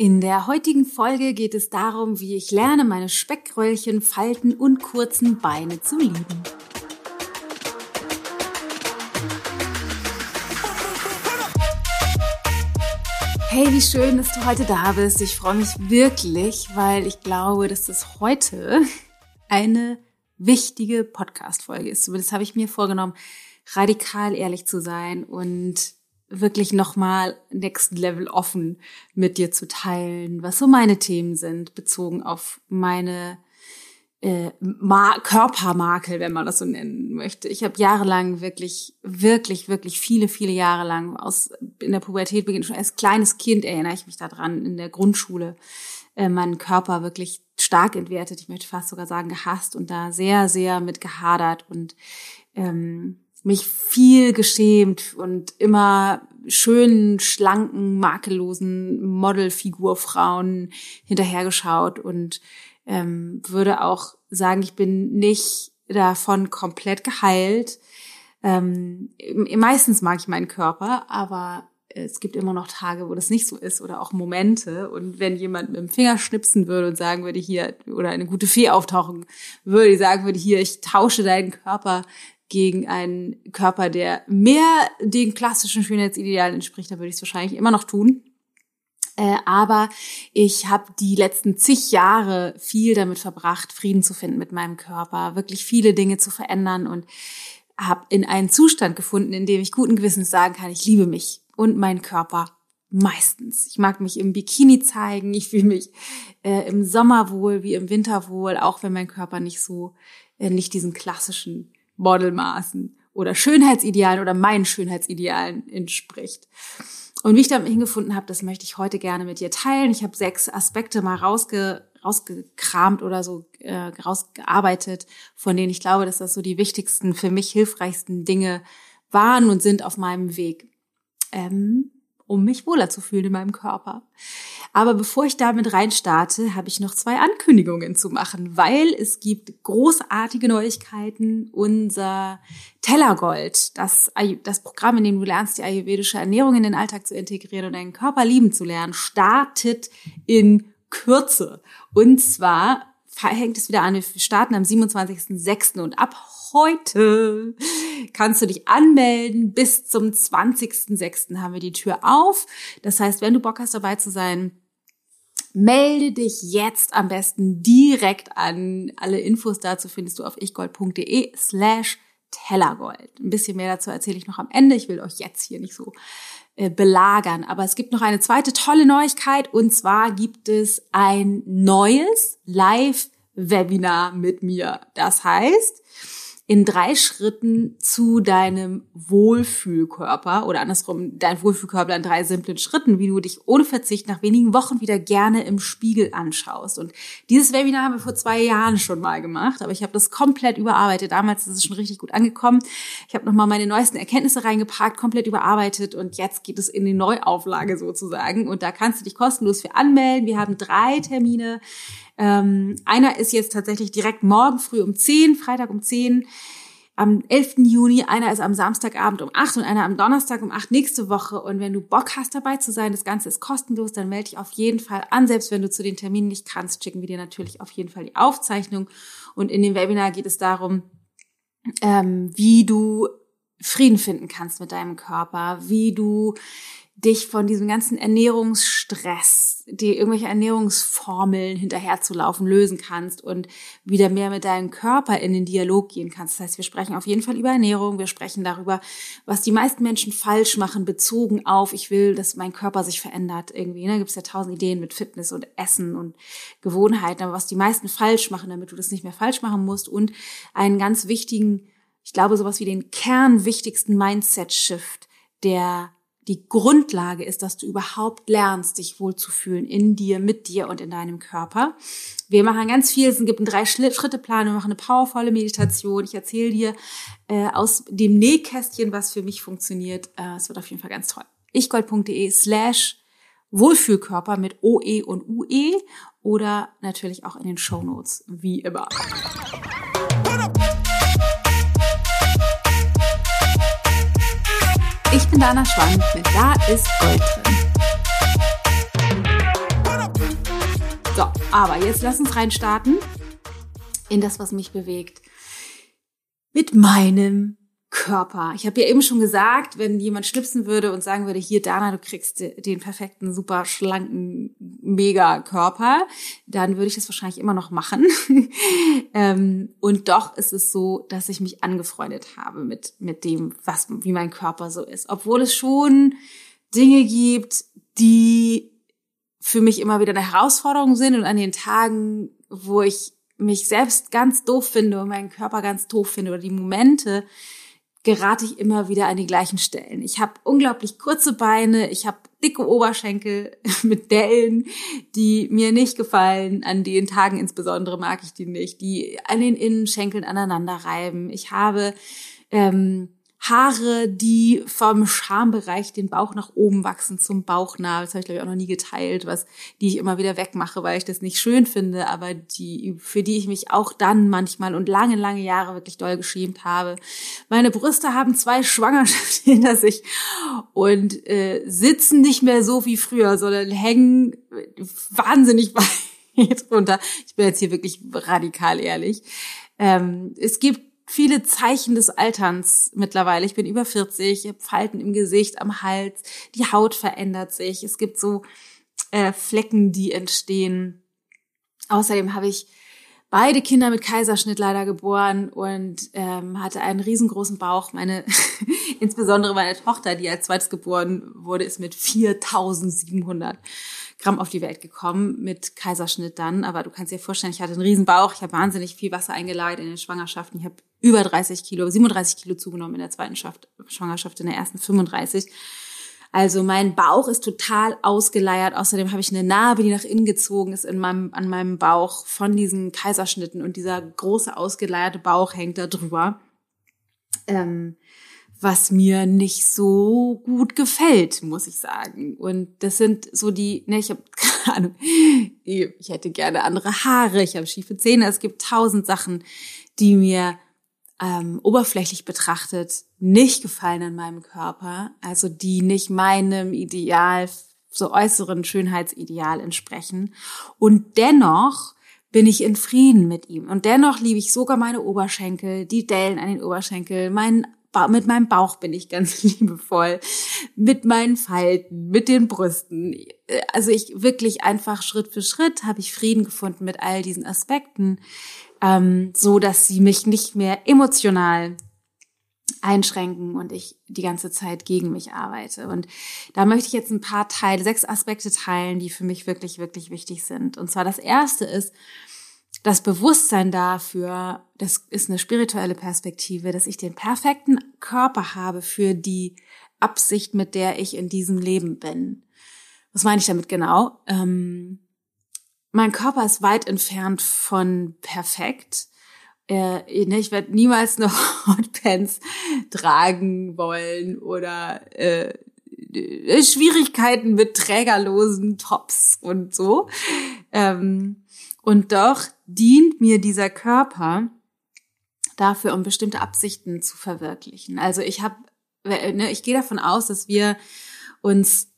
In der heutigen Folge geht es darum, wie ich lerne, meine Speckröllchen, Falten und kurzen Beine zu lieben. Hey, wie schön, dass du heute da bist. Ich freue mich wirklich, weil ich glaube, dass das heute eine wichtige Podcast-Folge ist. Zumindest habe ich mir vorgenommen, radikal ehrlich zu sein und wirklich nochmal Next Level offen mit dir zu teilen, was so meine Themen sind, bezogen auf meine äh, Ma Körpermakel, wenn man das so nennen möchte. Ich habe jahrelang wirklich, wirklich, wirklich viele, viele Jahre lang aus in der Pubertät beginnt schon als kleines Kind erinnere ich mich daran in der Grundschule äh, meinen Körper wirklich stark entwertet. Ich möchte fast sogar sagen gehasst und da sehr, sehr mit gehadert und ähm, mich viel geschämt und immer schönen, schlanken, makellosen Modelfigurfrauen hinterhergeschaut und ähm, würde auch sagen, ich bin nicht davon komplett geheilt. Ähm, meistens mag ich meinen Körper, aber es gibt immer noch Tage, wo das nicht so ist oder auch Momente. Und wenn jemand mit dem Finger schnipsen würde und sagen würde, hier, oder eine gute Fee auftauchen würde, sagen würde, hier, ich tausche deinen Körper gegen einen Körper, der mehr den klassischen Schönheitsidealen entspricht, dann würde ich es wahrscheinlich immer noch tun. Äh, aber ich habe die letzten zig Jahre viel damit verbracht, Frieden zu finden mit meinem Körper, wirklich viele Dinge zu verändern und habe in einen Zustand gefunden, in dem ich guten Gewissens sagen kann, ich liebe mich und meinen Körper meistens. Ich mag mich im Bikini zeigen, ich fühle mich äh, im Sommer wohl wie im Winter wohl, auch wenn mein Körper nicht so, äh, nicht diesen klassischen Modelmaßen oder Schönheitsidealen oder meinen Schönheitsidealen entspricht. Und wie ich damit hingefunden habe, das möchte ich heute gerne mit dir teilen. Ich habe sechs Aspekte mal rausge, rausgekramt oder so äh, rausgearbeitet, von denen ich glaube, dass das so die wichtigsten, für mich hilfreichsten Dinge waren und sind auf meinem Weg. Ähm, um mich wohler zu fühlen in meinem Körper. Aber bevor ich damit reinstarte, habe ich noch zwei Ankündigungen zu machen, weil es gibt großartige Neuigkeiten. Unser Tellergold, das, das Programm, in dem du lernst, die ayurvedische Ernährung in den Alltag zu integrieren und deinen Körper lieben zu lernen, startet in Kürze. Und zwar hängt es wieder an, wir starten am 27.06. und ab heute kannst du dich anmelden. Bis zum 20.06. haben wir die Tür auf. Das heißt, wenn du Bock hast, dabei zu sein, melde dich jetzt am besten direkt an. Alle Infos dazu findest du auf ichgold.de slash Tellergold. Ein bisschen mehr dazu erzähle ich noch am Ende. Ich will euch jetzt hier nicht so belagern. Aber es gibt noch eine zweite tolle Neuigkeit und zwar gibt es ein neues Live-Webinar mit mir. Das heißt, in drei Schritten zu deinem Wohlfühlkörper oder andersrum dein Wohlfühlkörper in drei simplen Schritten, wie du dich ohne Verzicht nach wenigen Wochen wieder gerne im Spiegel anschaust. Und dieses Webinar haben wir vor zwei Jahren schon mal gemacht, aber ich habe das komplett überarbeitet. Damals ist es schon richtig gut angekommen. Ich habe nochmal meine neuesten Erkenntnisse reingepackt, komplett überarbeitet und jetzt geht es in die Neuauflage sozusagen. Und da kannst du dich kostenlos für anmelden. Wir haben drei Termine ähm, einer ist jetzt tatsächlich direkt morgen früh um 10, Freitag um 10, am 11. Juni, einer ist am Samstagabend um 8 und einer am Donnerstag um 8 nächste Woche. Und wenn du Bock hast, dabei zu sein, das Ganze ist kostenlos, dann melde dich auf jeden Fall an. Selbst wenn du zu den Terminen nicht kannst, schicken wir dir natürlich auf jeden Fall die Aufzeichnung. Und in dem Webinar geht es darum, ähm, wie du Frieden finden kannst mit deinem Körper, wie du dich von diesem ganzen Ernährungsstress, die irgendwelche Ernährungsformeln hinterherzulaufen, lösen kannst und wieder mehr mit deinem Körper in den Dialog gehen kannst. Das heißt, wir sprechen auf jeden Fall über Ernährung, wir sprechen darüber, was die meisten Menschen falsch machen, bezogen auf, ich will, dass mein Körper sich verändert irgendwie. Ne? Gibt es ja tausend Ideen mit Fitness und Essen und Gewohnheiten, aber was die meisten falsch machen, damit du das nicht mehr falsch machen musst und einen ganz wichtigen, ich glaube, sowas wie den kernwichtigsten Mindset-Shift, der die Grundlage ist, dass du überhaupt lernst, dich wohlzufühlen in dir, mit dir und in deinem Körper. Wir machen ganz viel. Es gibt einen Drei-Schritte-Plan. Wir machen eine powervolle Meditation. Ich erzähle dir äh, aus dem Nähkästchen, was für mich funktioniert. Äh, es wird auf jeden Fall ganz toll. ichgold.de slash Wohlfühlkörper mit OE und UE oder natürlich auch in den Show Notes, wie immer. bin Dana Schwand mit Da ist Gold drin. So, aber jetzt lass uns reinstarten in das, was mich bewegt. Mit meinem Körper. Ich habe ja eben schon gesagt, wenn jemand schnipsen würde und sagen würde, hier Dana, du kriegst den perfekten, super schlanken, mega Körper, dann würde ich das wahrscheinlich immer noch machen. ähm, und doch ist es so, dass ich mich angefreundet habe mit, mit dem, was, wie mein Körper so ist. Obwohl es schon Dinge gibt, die für mich immer wieder eine Herausforderung sind und an den Tagen, wo ich mich selbst ganz doof finde und meinen Körper ganz doof finde oder die Momente, gerate ich immer wieder an die gleichen Stellen. Ich habe unglaublich kurze Beine, ich habe dicke Oberschenkel mit Dellen, die mir nicht gefallen. An den Tagen insbesondere mag ich die nicht, die an den Innenschenkeln aneinander reiben. Ich habe ähm, Haare, die vom Schambereich den Bauch nach oben wachsen zum Bauchnabel. Das habe ich glaube ich auch noch nie geteilt, was die ich immer wieder wegmache, weil ich das nicht schön finde, aber die für die ich mich auch dann manchmal und lange lange Jahre wirklich doll geschämt habe. Meine Brüste haben zwei Schwangerschaften hinter sich und äh, sitzen nicht mehr so wie früher, sondern hängen wahnsinnig weit runter. Ich bin jetzt hier wirklich radikal ehrlich. Ähm, es gibt viele Zeichen des Alterns mittlerweile. Ich bin über 40, ich habe Falten im Gesicht, am Hals, die Haut verändert sich. Es gibt so äh, Flecken, die entstehen. Außerdem habe ich beide Kinder mit Kaiserschnitt leider geboren und ähm, hatte einen riesengroßen Bauch. Meine, insbesondere meine Tochter, die als zweites geboren wurde, ist mit 4700 Gramm auf die Welt gekommen mit Kaiserschnitt dann. Aber du kannst dir vorstellen, ich hatte einen riesen Bauch, ich habe wahnsinnig viel Wasser eingelagert in den Schwangerschaften. Ich habe über 30 Kilo, 37 Kilo zugenommen in der zweiten Schwangerschaft, in der ersten 35. Also mein Bauch ist total ausgeleiert. Außerdem habe ich eine Narbe, die nach innen gezogen ist in meinem, an meinem Bauch von diesen Kaiserschnitten und dieser große ausgeleierte Bauch hängt da drüber. Ähm, was mir nicht so gut gefällt, muss ich sagen. Und das sind so die, ne, ich habe keine Ahnung, ich hätte gerne andere Haare, ich habe schiefe Zähne, es gibt tausend Sachen, die mir ähm, oberflächlich betrachtet nicht gefallen an meinem Körper, also die nicht meinem Ideal, so äußeren Schönheitsideal entsprechen. Und dennoch bin ich in Frieden mit ihm. Und dennoch liebe ich sogar meine Oberschenkel, die Dellen an den Oberschenkel, meinen mit meinem Bauch bin ich ganz liebevoll, mit meinen Falten, mit den Brüsten. Also ich wirklich einfach Schritt für Schritt habe ich Frieden gefunden mit all diesen Aspekten, ähm, so dass sie mich nicht mehr emotional einschränken und ich die ganze Zeit gegen mich arbeite. Und da möchte ich jetzt ein paar Teile, sechs Aspekte teilen, die für mich wirklich, wirklich wichtig sind. Und zwar das erste ist, das Bewusstsein dafür, das ist eine spirituelle Perspektive, dass ich den perfekten Körper habe für die Absicht, mit der ich in diesem Leben bin. Was meine ich damit genau? Ähm, mein Körper ist weit entfernt von perfekt. Äh, ne, ich werde niemals noch Hotpants tragen wollen oder äh, Schwierigkeiten mit trägerlosen Tops und so. Ähm, und doch dient mir dieser Körper dafür, um bestimmte Absichten zu verwirklichen. Also ich habe, ne, ich gehe davon aus, dass wir uns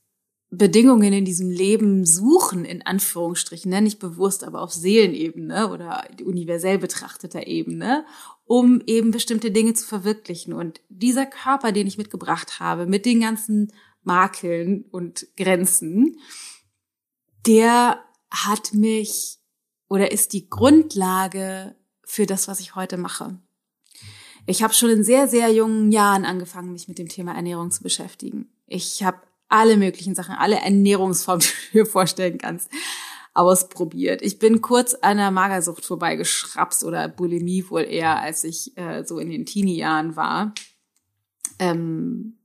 Bedingungen in diesem Leben suchen, in Anführungsstrichen, ne? nicht bewusst, aber auf Seelenebene oder universell betrachteter Ebene, um eben bestimmte Dinge zu verwirklichen. Und dieser Körper, den ich mitgebracht habe, mit den ganzen Makeln und Grenzen, der hat mich oder ist die Grundlage für das, was ich heute mache. Ich habe schon in sehr, sehr jungen Jahren angefangen, mich mit dem Thema Ernährung zu beschäftigen. Ich habe alle möglichen Sachen, alle Ernährungsformen, die du dir vorstellen kannst, ausprobiert. Ich bin kurz an der Magersucht vorbeigeschrapst oder Bulimie wohl eher, als ich äh, so in den Teenie-Jahren war. Ähm,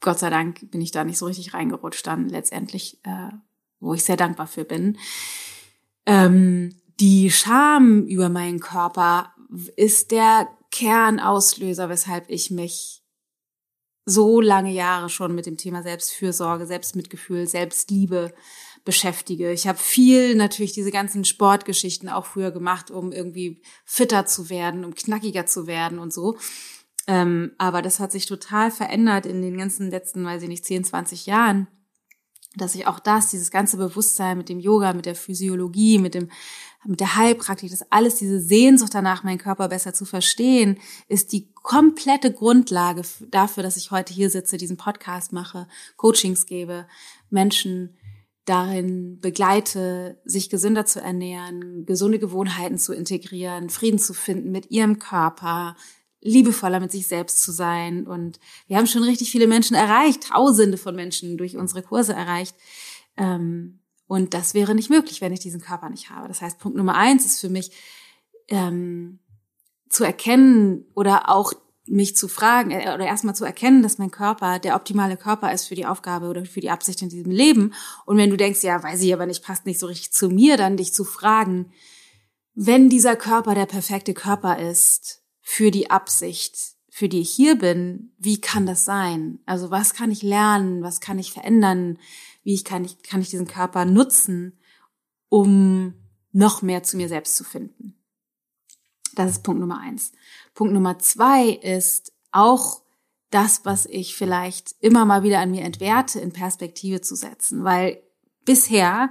Gott sei Dank bin ich da nicht so richtig reingerutscht dann letztendlich, äh, wo ich sehr dankbar für bin. Ähm, die Scham über meinen Körper ist der Kernauslöser, weshalb ich mich so lange Jahre schon mit dem Thema Selbstfürsorge, Selbstmitgefühl, Selbstliebe beschäftige. Ich habe viel natürlich diese ganzen Sportgeschichten auch früher gemacht, um irgendwie fitter zu werden, um knackiger zu werden und so. Ähm, aber das hat sich total verändert in den ganzen letzten, weiß ich nicht, 10, 20 Jahren dass ich auch das, dieses ganze Bewusstsein mit dem Yoga, mit der Physiologie, mit dem mit der Heilpraktik, das alles, diese Sehnsucht danach, meinen Körper besser zu verstehen, ist die komplette Grundlage dafür, dass ich heute hier sitze, diesen Podcast mache, Coachings gebe, Menschen darin begleite, sich gesünder zu ernähren, gesunde Gewohnheiten zu integrieren, Frieden zu finden mit ihrem Körper, liebevoller mit sich selbst zu sein. Und wir haben schon richtig viele Menschen erreicht, Tausende von Menschen durch unsere Kurse erreicht. Ähm, und das wäre nicht möglich, wenn ich diesen Körper nicht habe. Das heißt, Punkt Nummer eins ist für mich ähm, zu erkennen oder auch mich zu fragen äh, oder erstmal zu erkennen, dass mein Körper der optimale Körper ist für die Aufgabe oder für die Absicht in diesem Leben. Und wenn du denkst, ja, weiß ich aber nicht, passt nicht so richtig zu mir, dann dich zu fragen, wenn dieser Körper der perfekte Körper ist, für die Absicht, für die ich hier bin, wie kann das sein? Also was kann ich lernen? Was kann ich verändern? Wie ich kann ich, kann ich diesen Körper nutzen, um noch mehr zu mir selbst zu finden? Das ist Punkt Nummer eins. Punkt Nummer zwei ist auch das, was ich vielleicht immer mal wieder an mir entwerte, in Perspektive zu setzen, weil bisher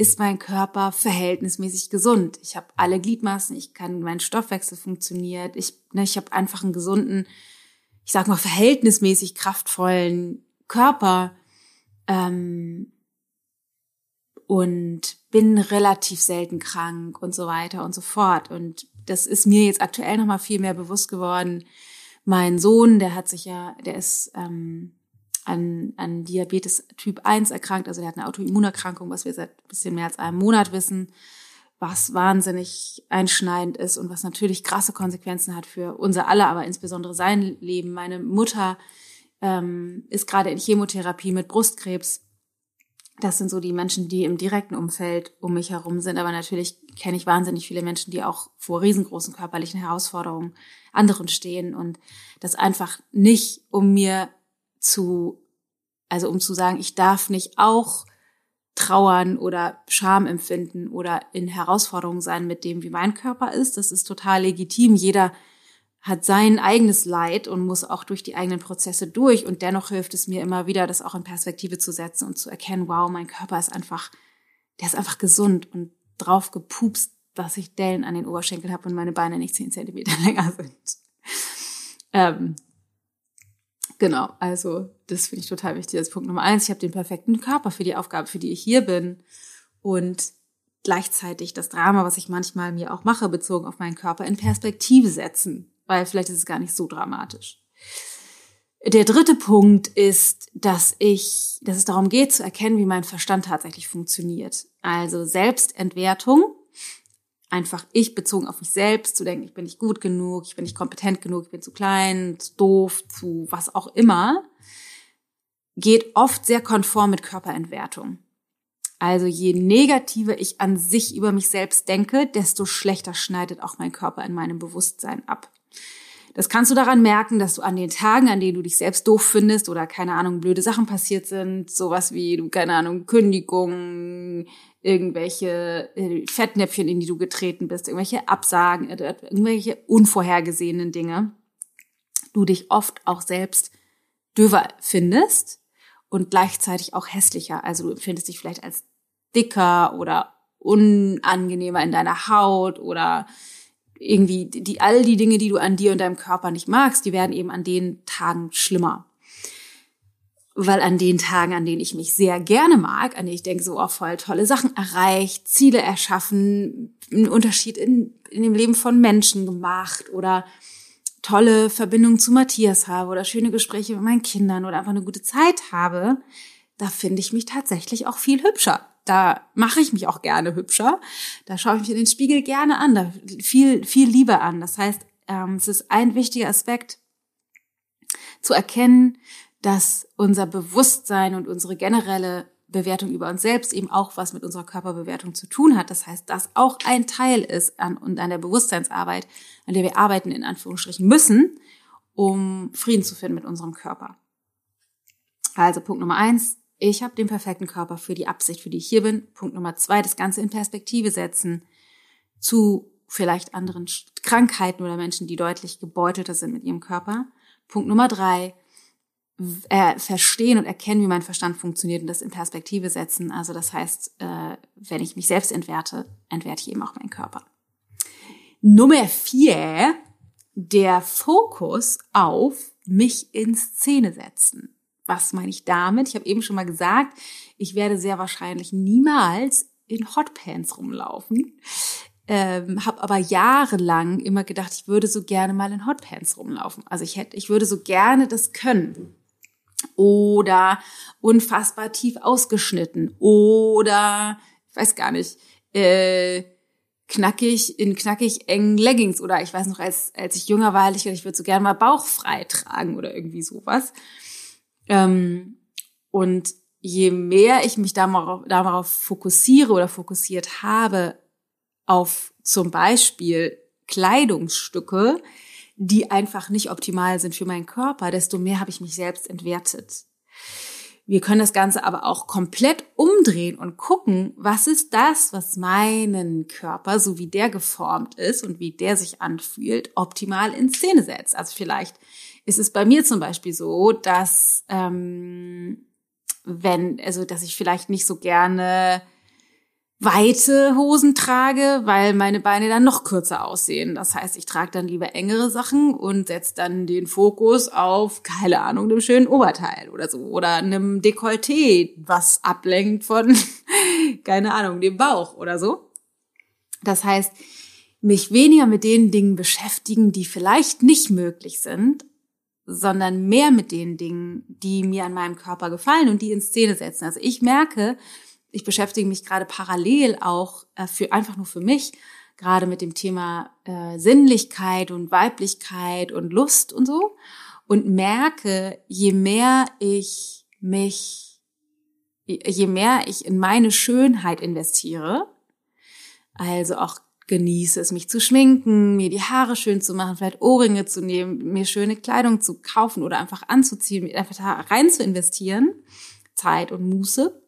ist mein Körper verhältnismäßig gesund. Ich habe alle Gliedmaßen, ich kann, mein Stoffwechsel funktioniert, ich, ne, ich habe einfach einen gesunden, ich sag mal verhältnismäßig kraftvollen Körper ähm, und bin relativ selten krank und so weiter und so fort. Und das ist mir jetzt aktuell noch mal viel mehr bewusst geworden. Mein Sohn, der hat sich ja, der ist ähm, an, an Diabetes Typ 1 erkrankt, also der hat eine Autoimmunerkrankung, was wir seit bisschen mehr als einem Monat wissen, was wahnsinnig einschneidend ist und was natürlich krasse Konsequenzen hat für unser alle, aber insbesondere sein Leben. Meine Mutter ähm, ist gerade in Chemotherapie mit Brustkrebs. Das sind so die Menschen, die im direkten Umfeld um mich herum sind. Aber natürlich kenne ich wahnsinnig viele Menschen, die auch vor riesengroßen körperlichen Herausforderungen anderen stehen und das einfach nicht um mir zu, also um zu sagen, ich darf nicht auch trauern oder Scham empfinden oder in Herausforderungen sein mit dem, wie mein Körper ist. Das ist total legitim. Jeder hat sein eigenes Leid und muss auch durch die eigenen Prozesse durch. Und dennoch hilft es mir immer wieder, das auch in Perspektive zu setzen und zu erkennen, wow, mein Körper ist einfach, der ist einfach gesund und drauf gepupst, dass ich Dellen an den Oberschenkeln habe und meine Beine nicht zehn Zentimeter länger sind. Ähm, Genau, also das finde ich total wichtig. Das ist Punkt Nummer eins. Ich habe den perfekten Körper für die Aufgabe, für die ich hier bin. Und gleichzeitig das Drama, was ich manchmal mir auch mache, bezogen auf meinen Körper, in Perspektive setzen. Weil vielleicht ist es gar nicht so dramatisch. Der dritte Punkt ist, dass ich, dass es darum geht zu erkennen, wie mein Verstand tatsächlich funktioniert. Also Selbstentwertung einfach ich bezogen auf mich selbst zu denken, ich bin nicht gut genug, ich bin nicht kompetent genug, ich bin zu klein, zu doof, zu was auch immer, geht oft sehr konform mit Körperentwertung. Also je negativer ich an sich über mich selbst denke, desto schlechter schneidet auch mein Körper in meinem Bewusstsein ab. Das kannst du daran merken, dass du an den Tagen, an denen du dich selbst doof findest oder keine Ahnung, blöde Sachen passiert sind, sowas wie, du, keine Ahnung, Kündigung, irgendwelche äh, Fettnäpfchen, in die du getreten bist, irgendwelche Absagen, äh, irgendwelche unvorhergesehenen Dinge, du dich oft auch selbst döver findest und gleichzeitig auch hässlicher. Also du empfindest dich vielleicht als dicker oder unangenehmer in deiner Haut oder irgendwie die all die Dinge, die du an dir und deinem Körper nicht magst, die werden eben an den Tagen schlimmer. Weil an den Tagen, an denen ich mich sehr gerne mag, an denen ich denke, so oh, voll tolle Sachen erreicht, Ziele erschaffen, einen Unterschied in, in dem Leben von Menschen gemacht oder tolle Verbindungen zu Matthias habe oder schöne Gespräche mit meinen Kindern oder einfach eine gute Zeit habe, da finde ich mich tatsächlich auch viel hübscher da mache ich mich auch gerne hübscher. Da schaue ich mich in den Spiegel gerne an, da viel, viel Liebe an. Das heißt, ähm, es ist ein wichtiger Aspekt zu erkennen, dass unser Bewusstsein und unsere generelle Bewertung über uns selbst eben auch was mit unserer Körperbewertung zu tun hat. Das heißt, das auch ein Teil ist an, und an der Bewusstseinsarbeit, an der wir arbeiten, in Anführungsstrichen müssen, um Frieden zu finden mit unserem Körper. Also Punkt Nummer eins, ich habe den perfekten Körper für die Absicht, für die ich hier bin. Punkt Nummer zwei, das Ganze in Perspektive setzen zu vielleicht anderen Krankheiten oder Menschen, die deutlich gebeutelter sind mit ihrem Körper. Punkt Nummer drei, äh, verstehen und erkennen, wie mein Verstand funktioniert und das in Perspektive setzen. Also das heißt, äh, wenn ich mich selbst entwerte, entwerte ich eben auch meinen Körper. Nummer vier, der Fokus auf mich in Szene setzen. Was meine ich damit? Ich habe eben schon mal gesagt, ich werde sehr wahrscheinlich niemals in Hotpants rumlaufen. Ähm, habe aber jahrelang immer gedacht, ich würde so gerne mal in Hotpants rumlaufen. Also ich hätte, ich würde so gerne das können oder unfassbar tief ausgeschnitten oder ich weiß gar nicht, äh, knackig in knackig engen Leggings oder ich weiß noch, als, als ich jünger war, ich, ich würde so gerne mal bauchfrei tragen oder irgendwie sowas. Ähm, und je mehr ich mich darauf, darauf fokussiere oder fokussiert habe, auf zum Beispiel Kleidungsstücke, die einfach nicht optimal sind für meinen Körper, desto mehr habe ich mich selbst entwertet. Wir können das Ganze aber auch komplett umdrehen und gucken, was ist das, was meinen Körper, so wie der geformt ist und wie der sich anfühlt, optimal in Szene setzt. Also vielleicht ist es bei mir zum Beispiel so, dass ähm, wenn, also dass ich vielleicht nicht so gerne weite Hosen trage, weil meine Beine dann noch kürzer aussehen. Das heißt, ich trage dann lieber engere Sachen und setze dann den Fokus auf, keine Ahnung, einem schönen Oberteil oder so. Oder einem Dekolleté, was ablenkt von, keine Ahnung, dem Bauch oder so. Das heißt, mich weniger mit den Dingen beschäftigen, die vielleicht nicht möglich sind, sondern mehr mit den Dingen, die mir an meinem Körper gefallen und die in Szene setzen. Also ich merke, ich beschäftige mich gerade parallel auch äh, für einfach nur für mich gerade mit dem Thema äh, Sinnlichkeit und Weiblichkeit und Lust und so und merke, je mehr ich mich, je mehr ich in meine Schönheit investiere, also auch genieße es, mich zu schminken, mir die Haare schön zu machen, vielleicht Ohrringe zu nehmen, mir schöne Kleidung zu kaufen oder einfach anzuziehen, einfach da rein zu investieren, Zeit und Muße,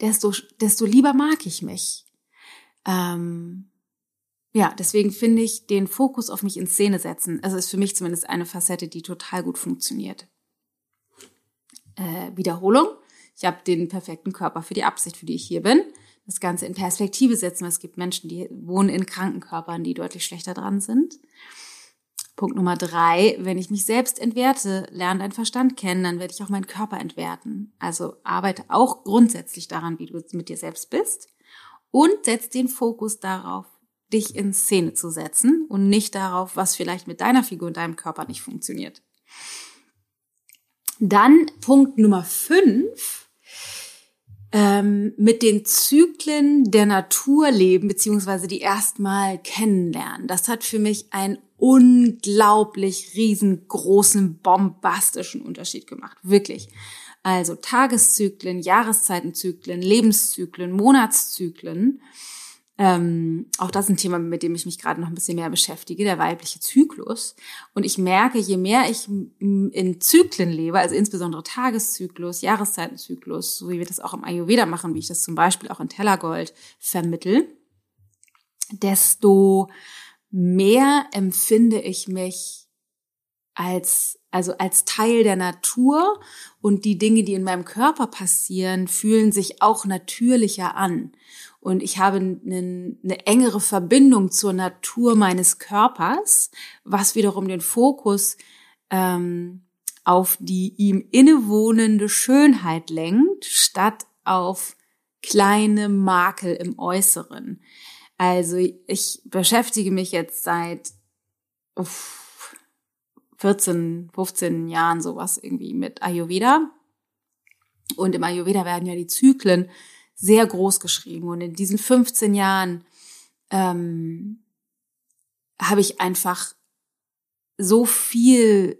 desto, desto lieber mag ich mich. Ähm, ja, deswegen finde ich den Fokus auf mich in Szene setzen, also ist für mich zumindest eine Facette, die total gut funktioniert. Äh, Wiederholung. Ich habe den perfekten Körper für die Absicht, für die ich hier bin. Das Ganze in Perspektive setzen. Es gibt Menschen, die wohnen in Krankenkörpern, die deutlich schlechter dran sind. Punkt Nummer drei, wenn ich mich selbst entwerte, lerne deinen Verstand kennen, dann werde ich auch meinen Körper entwerten. Also arbeite auch grundsätzlich daran, wie du mit dir selbst bist und setz den Fokus darauf, dich in Szene zu setzen und nicht darauf, was vielleicht mit deiner Figur und deinem Körper nicht funktioniert. Dann Punkt Nummer fünf, ähm, mit den Zyklen der Natur leben, beziehungsweise die erstmal kennenlernen. Das hat für mich ein unglaublich riesengroßen, bombastischen Unterschied gemacht. Wirklich. Also Tageszyklen, Jahreszeitenzyklen, Lebenszyklen, Monatszyklen. Ähm, auch das ist ein Thema, mit dem ich mich gerade noch ein bisschen mehr beschäftige, der weibliche Zyklus. Und ich merke, je mehr ich in Zyklen lebe, also insbesondere Tageszyklus, Jahreszeitenzyklus, so wie wir das auch im Ayurveda machen, wie ich das zum Beispiel auch in Tellergold vermittel, desto mehr empfinde ich mich als, also als Teil der Natur und die Dinge, die in meinem Körper passieren, fühlen sich auch natürlicher an. Und ich habe eine, engere Verbindung zur Natur meines Körpers, was wiederum den Fokus ähm, auf die ihm innewohnende Schönheit lenkt, statt auf kleine Makel im Äußeren. Also ich beschäftige mich jetzt seit 14, 15 Jahren sowas irgendwie mit Ayurveda. Und im Ayurveda werden ja die Zyklen sehr groß geschrieben. Und in diesen 15 Jahren ähm, habe ich einfach so viel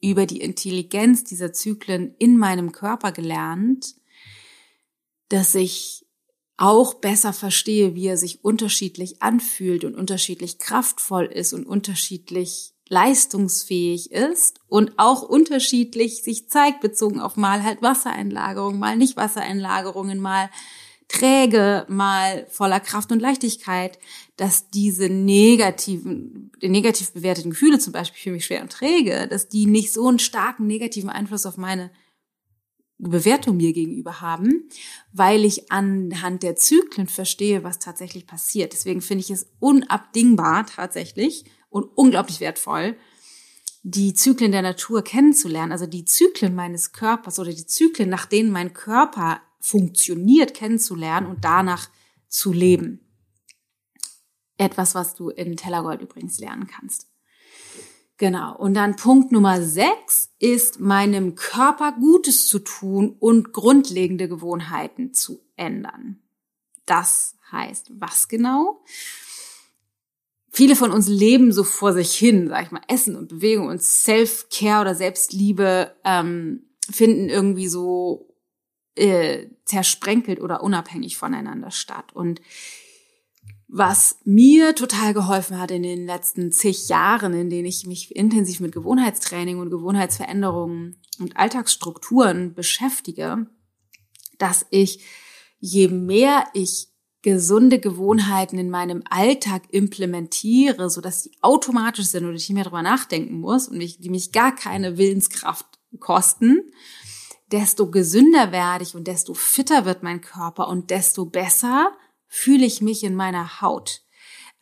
über die Intelligenz dieser Zyklen in meinem Körper gelernt, dass ich auch besser verstehe, wie er sich unterschiedlich anfühlt und unterschiedlich kraftvoll ist und unterschiedlich leistungsfähig ist und auch unterschiedlich sich zeigt, bezogen auf mal halt Wassereinlagerungen, mal nicht Wassereinlagerungen, mal träge, mal voller Kraft und Leichtigkeit, dass diese negativen, die negativ bewerteten Gefühle zum Beispiel für mich schwer und träge, dass die nicht so einen starken negativen Einfluss auf meine Bewertung mir gegenüber haben, weil ich anhand der Zyklen verstehe, was tatsächlich passiert. Deswegen finde ich es unabdingbar tatsächlich und unglaublich wertvoll, die Zyklen der Natur kennenzulernen, also die Zyklen meines Körpers oder die Zyklen, nach denen mein Körper funktioniert, kennenzulernen und danach zu leben. Etwas, was du in Tellergold übrigens lernen kannst. Genau. Und dann Punkt Nummer sechs ist, meinem Körper Gutes zu tun und grundlegende Gewohnheiten zu ändern. Das heißt, was genau? Viele von uns leben so vor sich hin, sag ich mal, Essen und Bewegung und Self-Care oder Selbstliebe ähm, finden irgendwie so äh, zersprenkelt oder unabhängig voneinander statt. Und was mir total geholfen hat in den letzten zig Jahren, in denen ich mich intensiv mit Gewohnheitstraining und Gewohnheitsveränderungen und Alltagsstrukturen beschäftige, dass ich, je mehr ich gesunde Gewohnheiten in meinem Alltag implementiere, so dass die automatisch sind und ich nicht mehr drüber nachdenken muss und mich, die mich gar keine Willenskraft kosten, desto gesünder werde ich und desto fitter wird mein Körper und desto besser fühle ich mich in meiner Haut.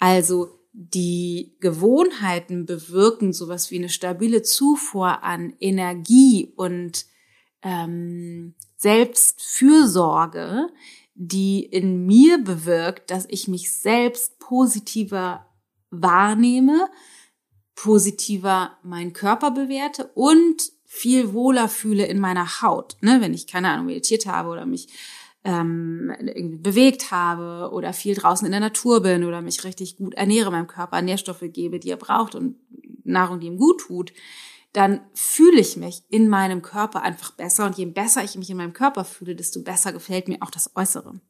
Also die Gewohnheiten bewirken sowas wie eine stabile Zufuhr an Energie und ähm, Selbstfürsorge, die in mir bewirkt, dass ich mich selbst positiver wahrnehme, positiver meinen Körper bewerte und viel wohler fühle in meiner Haut. Ne? Wenn ich, keine Ahnung, meditiert habe oder mich ähm, irgendwie bewegt habe oder viel draußen in der Natur bin oder mich richtig gut ernähre, meinem Körper Nährstoffe gebe, die er braucht und Nahrung, die ihm gut tut, dann fühle ich mich in meinem Körper einfach besser. Und je besser ich mich in meinem Körper fühle, desto besser gefällt mir auch das Äußere.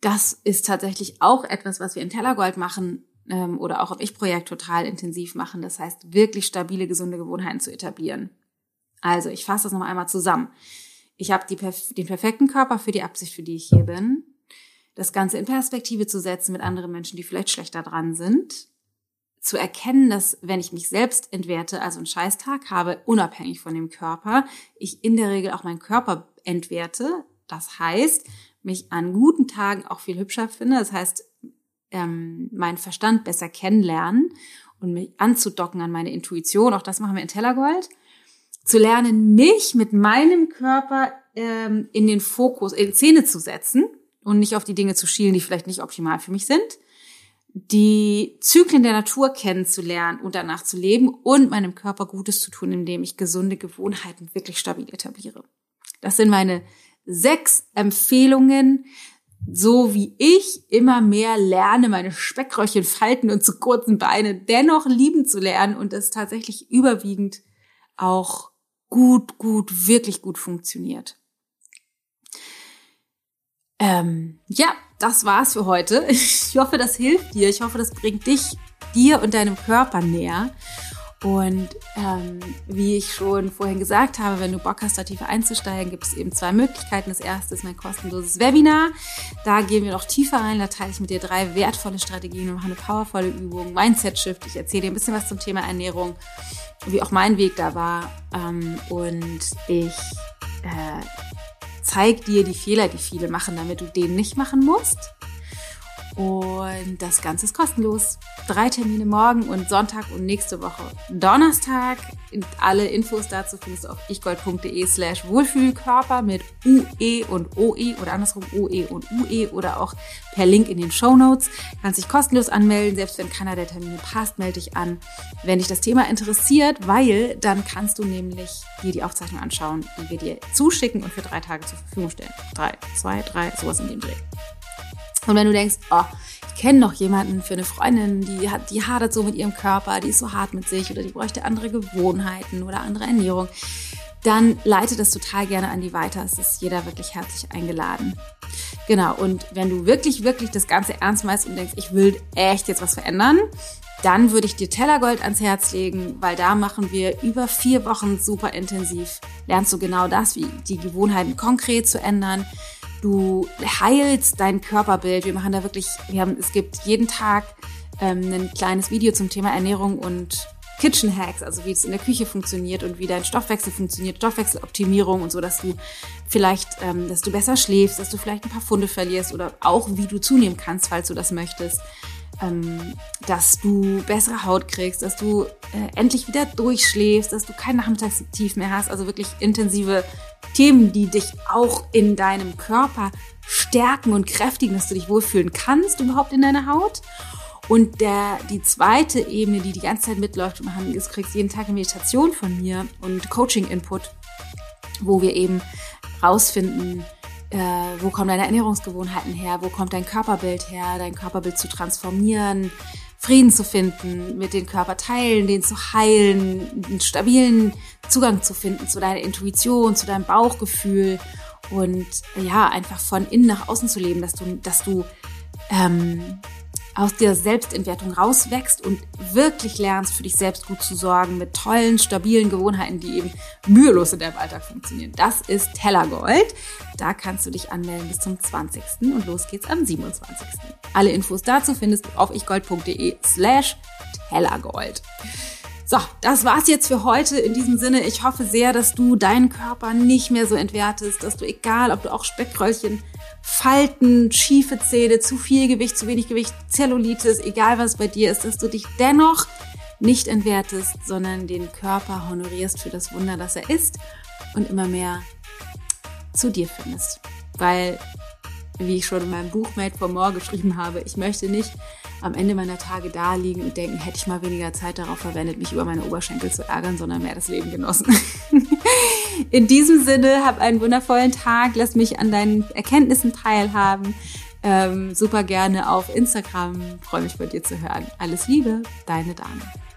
Das ist tatsächlich auch etwas, was wir in Tellergold machen ähm, oder auch auf Ich-Projekt total intensiv machen. Das heißt, wirklich stabile, gesunde Gewohnheiten zu etablieren. Also, ich fasse das nochmal einmal zusammen ich habe den perfekten Körper für die Absicht, für die ich hier bin. Das Ganze in Perspektive zu setzen mit anderen Menschen, die vielleicht schlechter dran sind. Zu erkennen, dass wenn ich mich selbst entwerte, also einen Scheißtag habe, unabhängig von dem Körper, ich in der Regel auch meinen Körper entwerte. Das heißt, mich an guten Tagen auch viel hübscher finde. Das heißt, ähm, meinen Verstand besser kennenlernen und mich anzudocken an meine Intuition. Auch das machen wir in Tellergold zu lernen, mich mit meinem Körper ähm, in den Fokus, in Szene zu setzen und nicht auf die Dinge zu schielen, die vielleicht nicht optimal für mich sind, die Zyklen der Natur kennenzulernen und danach zu leben und meinem Körper Gutes zu tun, indem ich gesunde Gewohnheiten wirklich stabil etabliere. Das sind meine sechs Empfehlungen, so wie ich immer mehr lerne, meine Speckröllchen falten und zu kurzen Beine dennoch lieben zu lernen und das tatsächlich überwiegend auch gut, gut, wirklich gut funktioniert. Ähm, ja, das war's für heute. Ich hoffe, das hilft dir. Ich hoffe, das bringt dich, dir und deinem Körper näher. Und ähm, wie ich schon vorhin gesagt habe, wenn du Bock hast, da tiefer einzusteigen, gibt es eben zwei Möglichkeiten. Das erste ist mein kostenloses Webinar. Da gehen wir noch tiefer rein. Da teile ich mit dir drei wertvolle Strategien und mache eine powervolle Übung, Mindset-Shift. Ich erzähle dir ein bisschen was zum Thema Ernährung wie auch mein Weg da war. Ähm, und ich äh, zeige dir die Fehler, die viele machen, damit du den nicht machen musst. Und das Ganze ist kostenlos. Drei Termine morgen und Sonntag und nächste Woche Donnerstag. Alle Infos dazu findest du auf ichgold.de slash Wohlfühlkörper mit UE und OE oder andersrum OE und UE oder auch per Link in den Show Notes. Kannst dich kostenlos anmelden, selbst wenn keiner der Termine passt, melde dich an, wenn dich das Thema interessiert, weil dann kannst du nämlich dir die Aufzeichnung anschauen, die wir dir zuschicken und für drei Tage zur Verfügung stellen. Drei, zwei, drei, sowas in dem Dreh. Und wenn du denkst, oh, ich kenne noch jemanden für eine Freundin, die hat, die hadert so mit ihrem Körper, die ist so hart mit sich oder die bräuchte andere Gewohnheiten oder andere Ernährung, dann leite das total gerne an die weiter. Es ist jeder wirklich herzlich eingeladen. Genau. Und wenn du wirklich, wirklich das Ganze ernst meinst und denkst, ich will echt jetzt was verändern, dann würde ich dir Tellergold ans Herz legen, weil da machen wir über vier Wochen super intensiv. Lernst du genau das, wie die Gewohnheiten konkret zu ändern, Du heilst dein Körperbild. Wir machen da wirklich, wir haben, es gibt jeden Tag ähm, ein kleines Video zum Thema Ernährung und Kitchen Hacks, also wie es in der Küche funktioniert und wie dein Stoffwechsel funktioniert, Stoffwechseloptimierung und so, dass du vielleicht, ähm, dass du besser schläfst, dass du vielleicht ein paar Funde verlierst oder auch wie du zunehmen kannst, falls du das möchtest, ähm, dass du bessere Haut kriegst, dass du äh, endlich wieder durchschläfst, dass du kein Nachmittagstief mehr hast, also wirklich intensive Themen, die dich auch in deinem Körper stärken und kräftigen, dass du dich wohlfühlen kannst überhaupt in deiner Haut. Und der, die zweite Ebene, die die ganze Zeit mitläuft, haben, du kriegst jeden Tag eine Meditation von mir und Coaching-Input, wo wir eben rausfinden, äh, wo kommen deine Ernährungsgewohnheiten her, wo kommt dein Körperbild her, dein Körperbild zu transformieren, Frieden zu finden mit den Körperteilen, den zu heilen, einen stabilen Zugang zu finden zu deiner Intuition, zu deinem Bauchgefühl und ja, einfach von innen nach außen zu leben, dass du, dass du ähm, aus der Selbstentwertung rauswächst und wirklich lernst, für dich selbst gut zu sorgen mit tollen, stabilen Gewohnheiten, die eben mühelos in deinem Alltag funktionieren. Das ist Tellergold. Da kannst du dich anmelden bis zum 20. und los geht's am 27. Alle Infos dazu findest du auf ichgold.de slash Tellergold. So, das war's jetzt für heute. In diesem Sinne, ich hoffe sehr, dass du deinen Körper nicht mehr so entwertest, dass du, egal ob du auch Speckröllchen Falten, schiefe Zähne, zu viel Gewicht, zu wenig Gewicht, Zellulitis, egal was bei dir ist, dass du dich dennoch nicht entwertest, sondern den Körper honorierst für das Wunder, das er ist und immer mehr zu dir findest. Weil, wie ich schon in meinem Buch Made for More geschrieben habe, ich möchte nicht am Ende meiner Tage da liegen und denken, hätte ich mal weniger Zeit darauf verwendet, mich über meine Oberschenkel zu ärgern, sondern mehr das Leben genossen. In diesem Sinne, hab einen wundervollen Tag, lass mich an deinen Erkenntnissen teilhaben. Ähm, super gerne auf Instagram, freue mich bei dir zu hören. Alles Liebe, deine Dame.